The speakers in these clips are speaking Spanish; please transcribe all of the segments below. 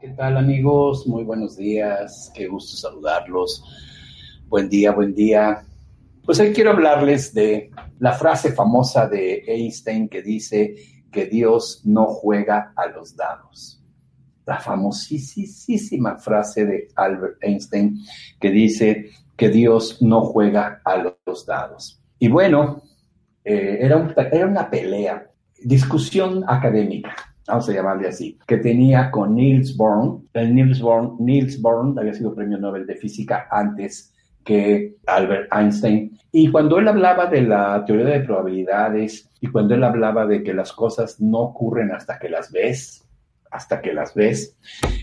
¿Qué tal amigos? Muy buenos días, qué gusto saludarlos. Buen día, buen día. Pues hoy quiero hablarles de la frase famosa de Einstein que dice que Dios no juega a los dados. La famosísima frase de Albert Einstein que dice que Dios no juega a los dados. Y bueno, eh, era, era una pelea, discusión académica vamos a llamarle así, que tenía con Niels Bohr. El Niels Bohr, Niels había sido premio Nobel de Física antes que Albert Einstein. Y cuando él hablaba de la teoría de probabilidades y cuando él hablaba de que las cosas no ocurren hasta que las ves, hasta que las ves,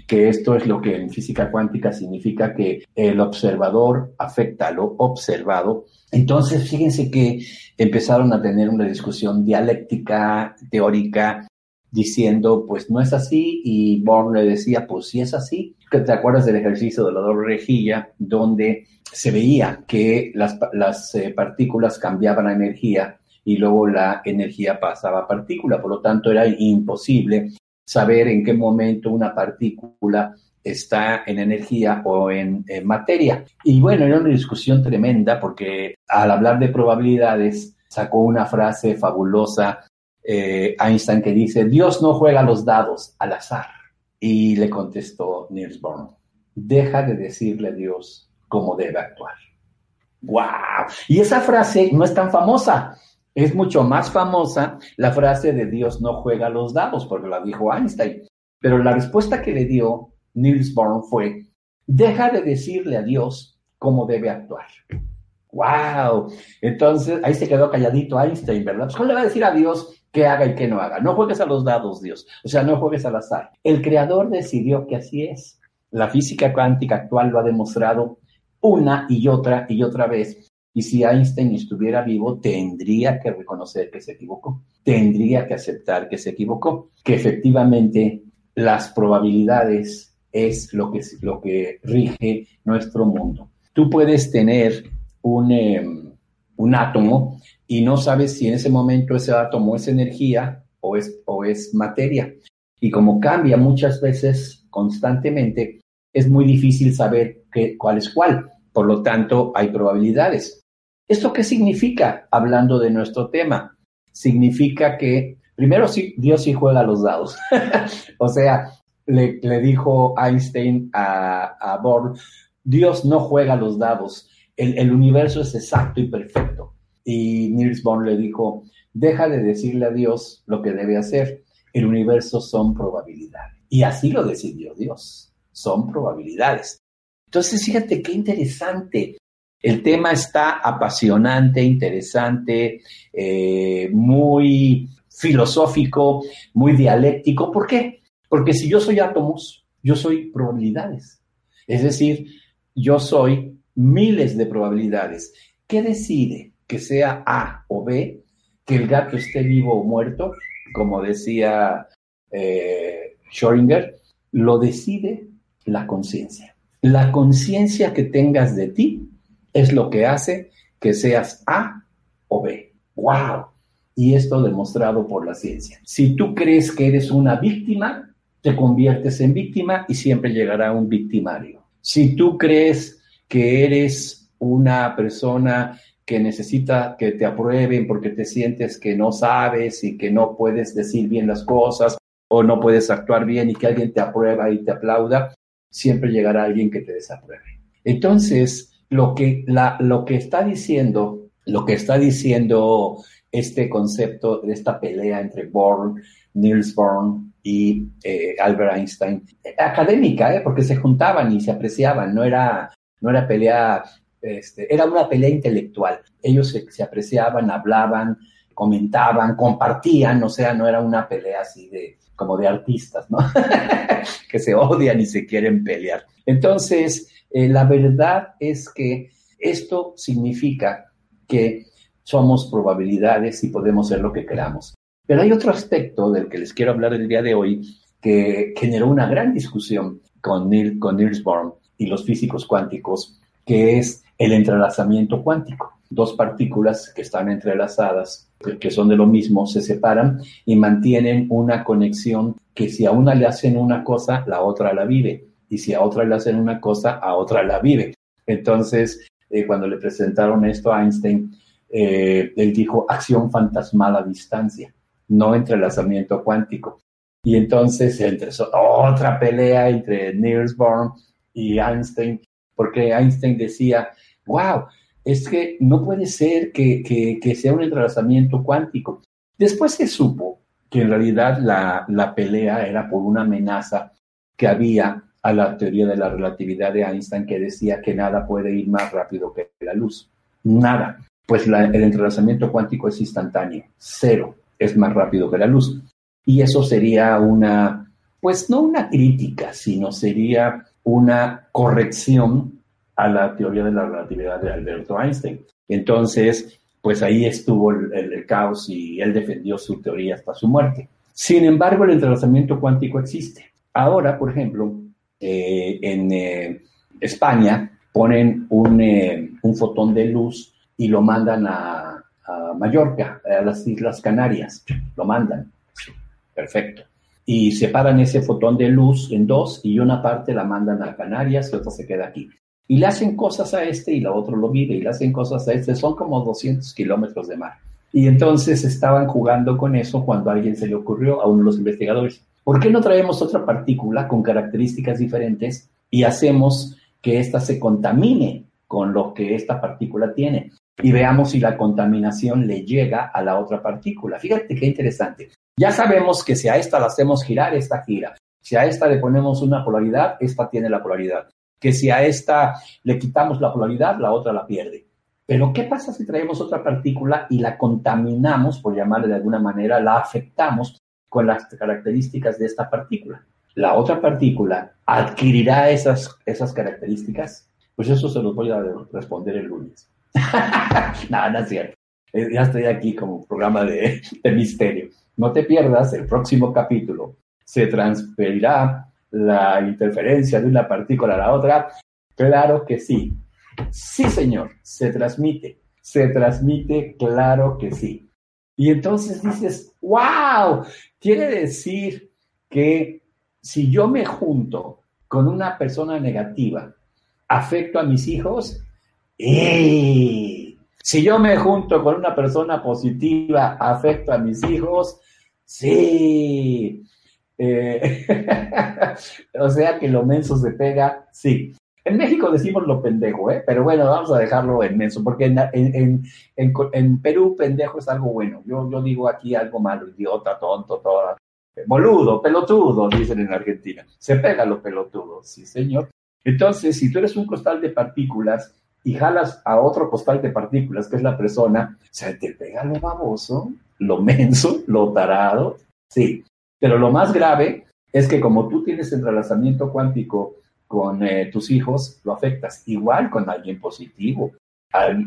que esto es lo que en física cuántica significa que el observador afecta a lo observado. Entonces, fíjense que empezaron a tener una discusión dialéctica, teórica, diciendo, pues no es así, y Born le decía, pues sí es así. ¿Te acuerdas del ejercicio de la doble rejilla, donde se veía que las, las eh, partículas cambiaban a energía y luego la energía pasaba a partícula? Por lo tanto, era imposible saber en qué momento una partícula está en energía o en materia. Y bueno, era una discusión tremenda porque al hablar de probabilidades sacó una frase fabulosa eh, Einstein que dice, Dios no juega los dados al azar. Y le contestó Niels Bohr, deja de decirle a Dios cómo debe actuar. ¡Wow! Y esa frase no es tan famosa. Es mucho más famosa la frase de Dios no juega los dados, porque la dijo Einstein. Pero la respuesta que le dio Niels Bohr fue, deja de decirle a Dios cómo debe actuar. ¡Wow! Entonces, ahí se quedó calladito Einstein, ¿verdad? Pues, ¿cómo le va a decir a Dios qué haga y qué no haga. No juegues a los dados, Dios. O sea, no juegues al azar. El creador decidió que así es. La física cuántica actual lo ha demostrado una y otra y otra vez. Y si Einstein estuviera vivo, tendría que reconocer que se equivocó. Tendría que aceptar que se equivocó. Que efectivamente las probabilidades es lo que, lo que rige nuestro mundo. Tú puedes tener un, em, un átomo y no sabes si en ese momento ese átomo es energía o es, materia. Y como cambia muchas veces constantemente, es muy difícil saber cuál es cuál. Por lo tanto, hay probabilidades. ¿Esto qué significa hablando de nuestro tema? Significa que, primero, sí, Dios sí juega los dados. o sea, le, dijo Einstein a, a Bohr, Dios no juega los dados. El universo es exacto y perfecto. Y Niels Bohr le dijo, deja de decirle a Dios lo que debe hacer. El universo son probabilidades. Y así lo decidió Dios. Son probabilidades. Entonces, fíjate qué interesante. El tema está apasionante, interesante, eh, muy filosófico, muy dialéctico. ¿Por qué? Porque si yo soy átomos, yo soy probabilidades. Es decir, yo soy miles de probabilidades. ¿Qué decide? Que sea A o B, que el gato esté vivo o muerto, como decía eh, lo decide la conciencia. La conciencia que tengas de ti es lo que hace que seas A o B. ¡Wow! Y esto demostrado por la ciencia. Si tú crees que eres una víctima, te conviertes en víctima y siempre llegará un victimario. Si tú crees que eres una persona que necesita que te aprueben porque te sientes que no sabes y que no puedes decir bien las cosas o no puedes actuar bien y que alguien te aprueba y te aplauda, siempre llegará alguien que te desapruebe. Entonces, lo que, la, lo que está diciendo, lo que está diciendo este concepto de esta pelea entre Born, Niels Bohr y eh, Albert Einstein, académica, ¿eh? porque se juntaban y se apreciaban, no era, no era pelea este, era una pelea intelectual. Ellos se, apreciaban, hablaban, comentaban, compartían, o sea, no era una pelea así de como de artistas, ¿no? que se odian y se quieren pelear. Entonces, eh, la verdad es que esto significa que somos probabilidades y podemos ser lo que queramos. Pero hay otro aspecto del que les quiero hablar el día de hoy que generó una gran discusión con, Neil, con Niels Bohr y los físicos cuánticos, que es el entrelazamiento cuántico. Dos partículas que están entrelazadas, que son de lo mismo, se separan y mantienen una conexión que si a una le hacen una cosa, la otra la vive. Y si a otra le hacen una cosa, a otra la vive. Entonces, eh, cuando le presentaron esto a Einstein, eh, él dijo acción fantasmal a distancia, no entrelazamiento cuántico. Y entonces empezó otra pelea entre Niels Bohr y Einstein, porque Einstein decía, wow, es que no puede ser que, sea un entrelazamiento cuántico. Después se supo que en realidad la, la pelea era por una amenaza que había a la teoría de la relatividad de Einstein que decía que nada puede ir más rápido que la luz. Nada. Pues el entrelazamiento cuántico es instantáneo. Cero es más rápido que la luz. Y eso sería una, pues no una crítica, sino sería una corrección a la teoría de la relatividad de Alberto Einstein. Entonces, pues ahí estuvo el, caos y él defendió su teoría hasta su muerte. Sin embargo, el entrelazamiento cuántico existe. Ahora, por ejemplo, eh, en eh, España ponen eh, un, fotón de luz y lo mandan a, Mallorca, a las Islas Canarias. Lo mandan. Perfecto. Y separan ese fotón de luz en dos y una parte la mandan a Canarias y otra se queda aquí. Y le hacen cosas a este y la otra lo vive y le hacen cosas a este. Son como 200 kilómetros de mar. Y entonces estaban jugando con eso cuando alguien se le ocurrió, a uno de los investigadores, ¿Por qué no traemos otra partícula con características diferentes y hacemos que ésta se contamine con lo que esta partícula tiene? Y veamos si la contaminación le llega a la otra partícula. Fíjate qué interesante. Ya sabemos que si a esta la hacemos girar, esta gira. Si a esta le ponemos una polaridad, esta tiene la polaridad. Que si a esta le quitamos la polaridad, la otra la pierde. Pero ¿qué pasa si traemos otra partícula y la contaminamos, por llamarle de alguna manera, la afectamos con las características de esta partícula. La otra partícula adquirirá esas, esas características. Pues eso se los voy a responder el lunes. no, no cierto. Eh, ya estoy aquí como programa de misterio. No te pierdas el próximo capítulo. Se transferirá la interferencia de una partícula a la otra. Claro que sí. Sí, señor, se transmite. Se transmite, claro que sí. Y entonces dices, wow, quiere decir que si yo me junto con una persona negativa, afecto a mis hijos, si yo me junto con una persona positiva, afecto a mis hijos, sí. Eh, o sea que lo menso se pega, sí. En México decimos lo pendejo, ¿eh? pero bueno, vamos a dejarlo en menso, porque en, Perú pendejo es algo bueno. Yo, yo digo aquí algo malo, idiota, tonto, toda, boludo, pelotudo, dicen en Argentina. Se pega lo pelotudo, sí, señor. Entonces, si tú eres un costal de partículas y jalas a otro costal de partículas, que es la persona, se te pega lo baboso, lo menso, lo tarado, sí. Pero lo más grave es que como tú tienes entrelazamiento cuántico con eh, tus hijos, lo afectas. Igual con alguien positivo,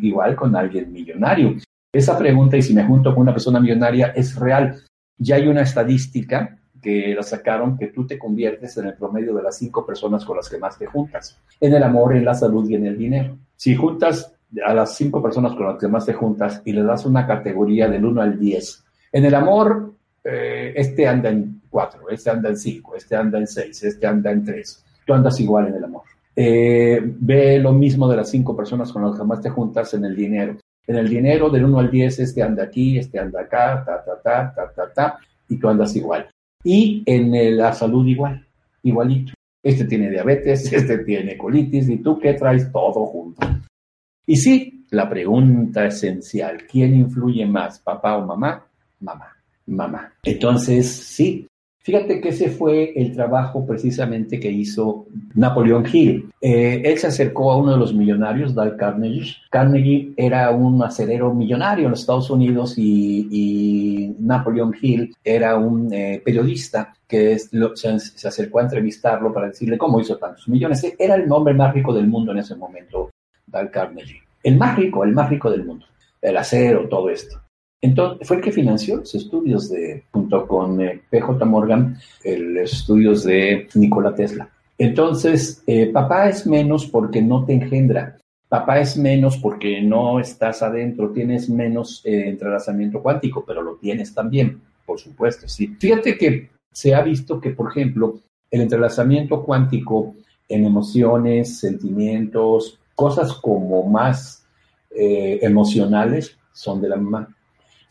igual con alguien millonario. Esa pregunta, y si me junto con una persona millonaria, es real. Ya hay una estadística que la sacaron que tú te conviertes en el promedio de las cinco personas con las que más te juntas, en el amor, en la salud y en el dinero. Si juntas a las cinco personas con las que más te juntas y le das una categoría del 1 al 10, en el amor, eh, este anda en 4, este anda en 5, este anda en 6, este anda en 3 tú andas igual en el amor. Eh, ve lo mismo de las cinco personas con las que más te juntas en el dinero. En el dinero, del 1 al 10, este anda aquí, este anda acá, ta, ta, ta, ta, ta, ta, y tú andas igual. Y en la salud igual, igualito. Este tiene diabetes, este tiene colitis, y tú qué traes todo junto. Y sí, la pregunta esencial, ¿quién influye más, papá o mamá? Mamá, mamá. Entonces, sí, Fíjate que ese fue el trabajo precisamente que hizo Napoleón Hill. Eh, él se acercó a uno de los millonarios, Dale Carnegie. Carnegie era un acerero millonario en los Estados Unidos y, y Napoleón Hill era un eh, periodista que se, se, acercó a entrevistarlo para decirle cómo hizo tantos millones. Era el hombre más rico del mundo en ese momento, Dale Carnegie. El más rico, el más rico del mundo. El acero, todo esto. Entonces, fue el que financió los estudios de, junto con eh, PJ Morgan, los estudios de Nikola Tesla. Entonces, eh, papá es menos porque no te engendra. Papá es menos porque no estás adentro, tienes menos eh, entrelazamiento cuántico, pero lo tienes también, por supuesto, sí. Fíjate que se ha visto que, por ejemplo, el entrelazamiento cuántico en emociones, sentimientos, cosas como más emocionales son de la mamá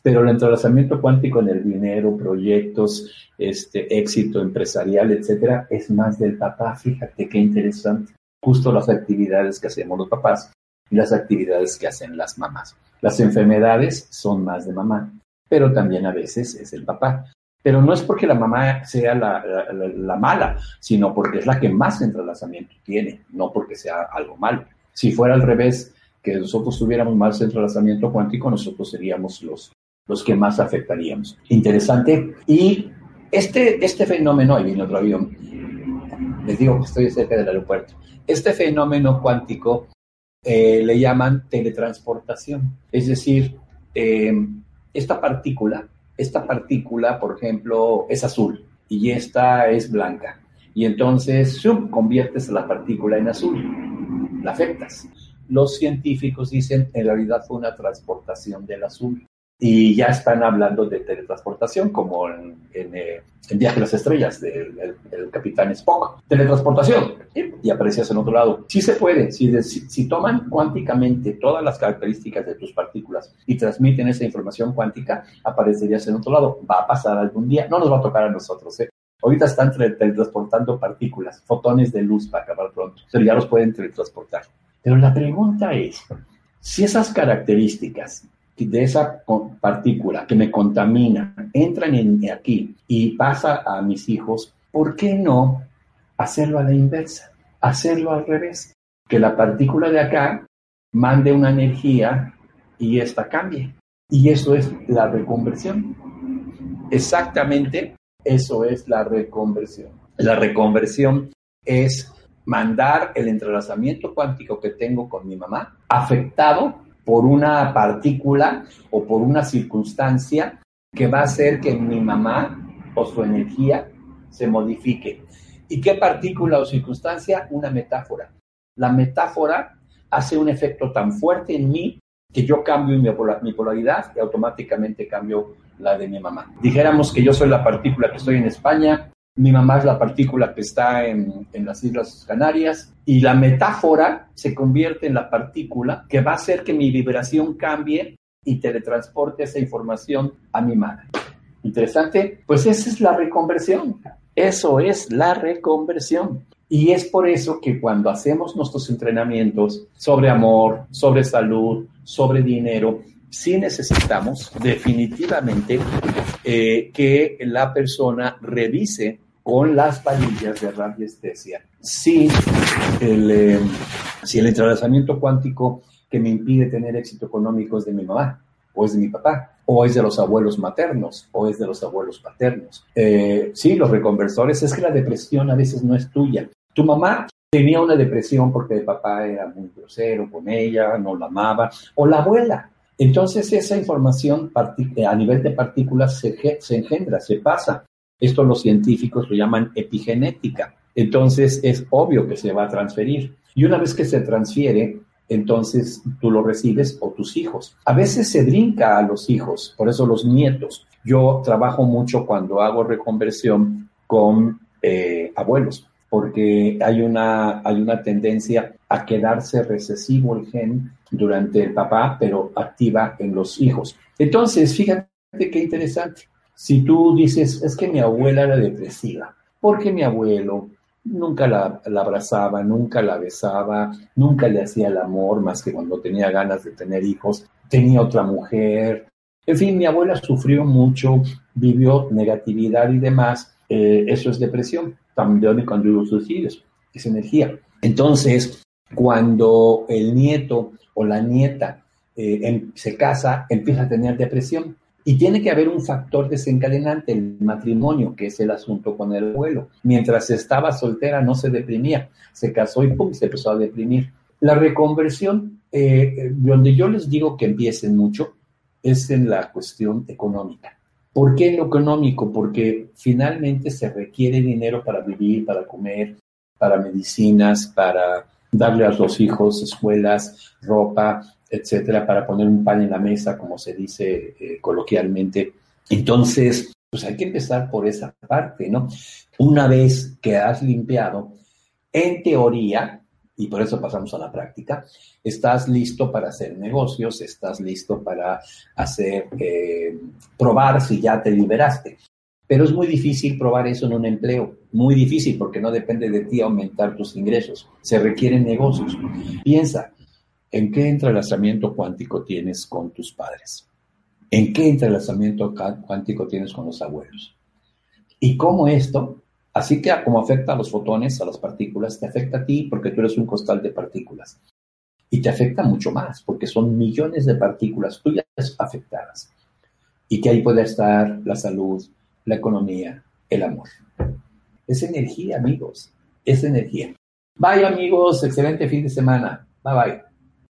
pero el entrelazamiento cuántico en el dinero, proyectos, este, éxito empresarial, etcétera, es más del papá. Fíjate qué interesante. Justo las actividades que hacemos los papás y las actividades que hacen las mamás. Las enfermedades son más de mamá, pero también a veces es el papá. Pero no es porque la mamá sea la, la mala, sino porque es la que más entrelazamiento tiene, no porque sea algo malo. Si fuera al revés, que nosotros tuviéramos más entrelazamiento cuántico, nosotros seríamos los, los que más afectaríamos. Interesante. Y este, este fenómeno, ahí viene otro avión, les digo que estoy cerca del aeropuerto, este fenómeno cuántico eh, le llaman teletransportación. Es decir, eh, esta partícula, esta partícula, por ejemplo, es azul y esta es blanca. Y entonces, ¡shum! conviertes la partícula en azul, la afectas. Los científicos dicen, en realidad fue una transportación del azul y ya están hablando de teletransportación, como en, en, eh, Viaje a las Estrellas del Capitán Spock. Teletransportación, y aparecías en otro lado. Sí se puede, si, si, toman cuánticamente todas las características de tus partículas y transmiten esa información cuántica, aparecerías en otro lado. Va a pasar algún día, no nos va a tocar a nosotros, ¿eh? Ahorita están teletransportando partículas, fotones de luz para acabar pronto, pero ya los pueden teletransportar. Pero la pregunta es, si esas características de esa partícula que me contamina entran en aquí y pasa a mis hijos, ¿por qué no hacerlo a la inversa? Hacerlo al revés. Que la partícula de acá mande una energía y esta cambie. Y eso es la reconversión. Exactamente eso es la reconversión. La reconversión es mandar el entrelazamiento cuántico que tengo con mi mamá afectado por una partícula o por una circunstancia que va a hacer que mi mamá o su energía se modifique. ¿Y qué partícula o circunstancia? Una metáfora. La metáfora hace un efecto tan fuerte en mí que yo cambio mi polaridad y automáticamente cambio la de mi mamá. Dijéramos que yo soy la partícula que estoy en España, mi mamá es la partícula que está en, las Islas Canarias y la metáfora se convierte en la partícula que va a hacer que mi vibración cambie y teletransporte esa información a mi madre. Interesante, pues esa es la reconversión. Eso es la reconversión. Y es por eso que cuando hacemos nuestros entrenamientos sobre amor, sobre salud, sobre dinero, sí necesitamos definitivamente eh, que la persona revise con las palillas de radiestesia. Si el, eh, si el entrelazamiento cuántico que me impide tener éxito económico es de mi mamá, o es de mi papá, o es de los abuelos maternos, o es de los abuelos paternos. Eh, sí, los reconversores, es que la depresión a veces no es tuya. Tu mamá tenía una depresión porque el papá era muy grosero con ella, no la amaba, o la abuela. Entonces esa información a nivel de partículas se, se engendra, se pasa. Esto los científicos lo llaman epigenética. Entonces es obvio que se va a transferir. Y una vez que se transfiere, entonces tú lo recibes o tus hijos. A veces se brinca a los hijos, por eso los nietos. Yo trabajo mucho cuando hago reconversión con eh, abuelos, porque hay una, hay una tendencia a quedarse recesivo el gen durante el papá, pero activa en los hijos. Entonces, fíjate qué interesante. Si tú dices, es que mi abuela era depresiva, porque mi abuelo nunca la, abrazaba, nunca la besaba, nunca le hacía el amor más que cuando tenía ganas de tener hijos, tenía otra mujer. En fin, mi abuela sufrió mucho, vivió negatividad y demás, eh, eso es depresión. También cuando suicidios, es energía. Entonces, cuando el nieto o la nieta eh, em, se casa, empieza a tener depresión. Y tiene que haber un factor desencadenante, el matrimonio, que es el asunto con el abuelo. Mientras estaba soltera no se deprimía, se casó y pum, se empezó a deprimir. La reconversión, eh, donde yo les digo que empiecen mucho, es en la cuestión económica. ¿Por qué en lo económico? Porque finalmente se requiere dinero para vivir, para comer, para medicinas, para darle a los hijos escuelas, ropa, etcétera, para poner un pan en la mesa, como se dice eh, coloquialmente. Entonces, pues hay que empezar por esa parte, ¿no? Una vez que has limpiado, en teoría, y por eso pasamos a la práctica, estás listo para hacer negocios, estás listo para hacer, eh, probar si ya te liberaste. Pero es muy difícil probar eso en un empleo, muy difícil porque no depende de ti aumentar tus ingresos, se requieren negocios. Piensa, ¿en qué entrelazamiento cuántico tienes con tus padres? ¿En qué entrelazamiento cuántico tienes con los abuelos? Y cómo esto, así que como afecta a los fotones, a las partículas, te afecta a ti porque tú eres un costal de partículas. Y te afecta mucho más porque son millones de partículas tuyas afectadas. Y que ahí puede estar la salud, la economía, el amor. Es energía, amigos. Es energía. Bye, amigos. Excelente fin de semana. Bye, bye.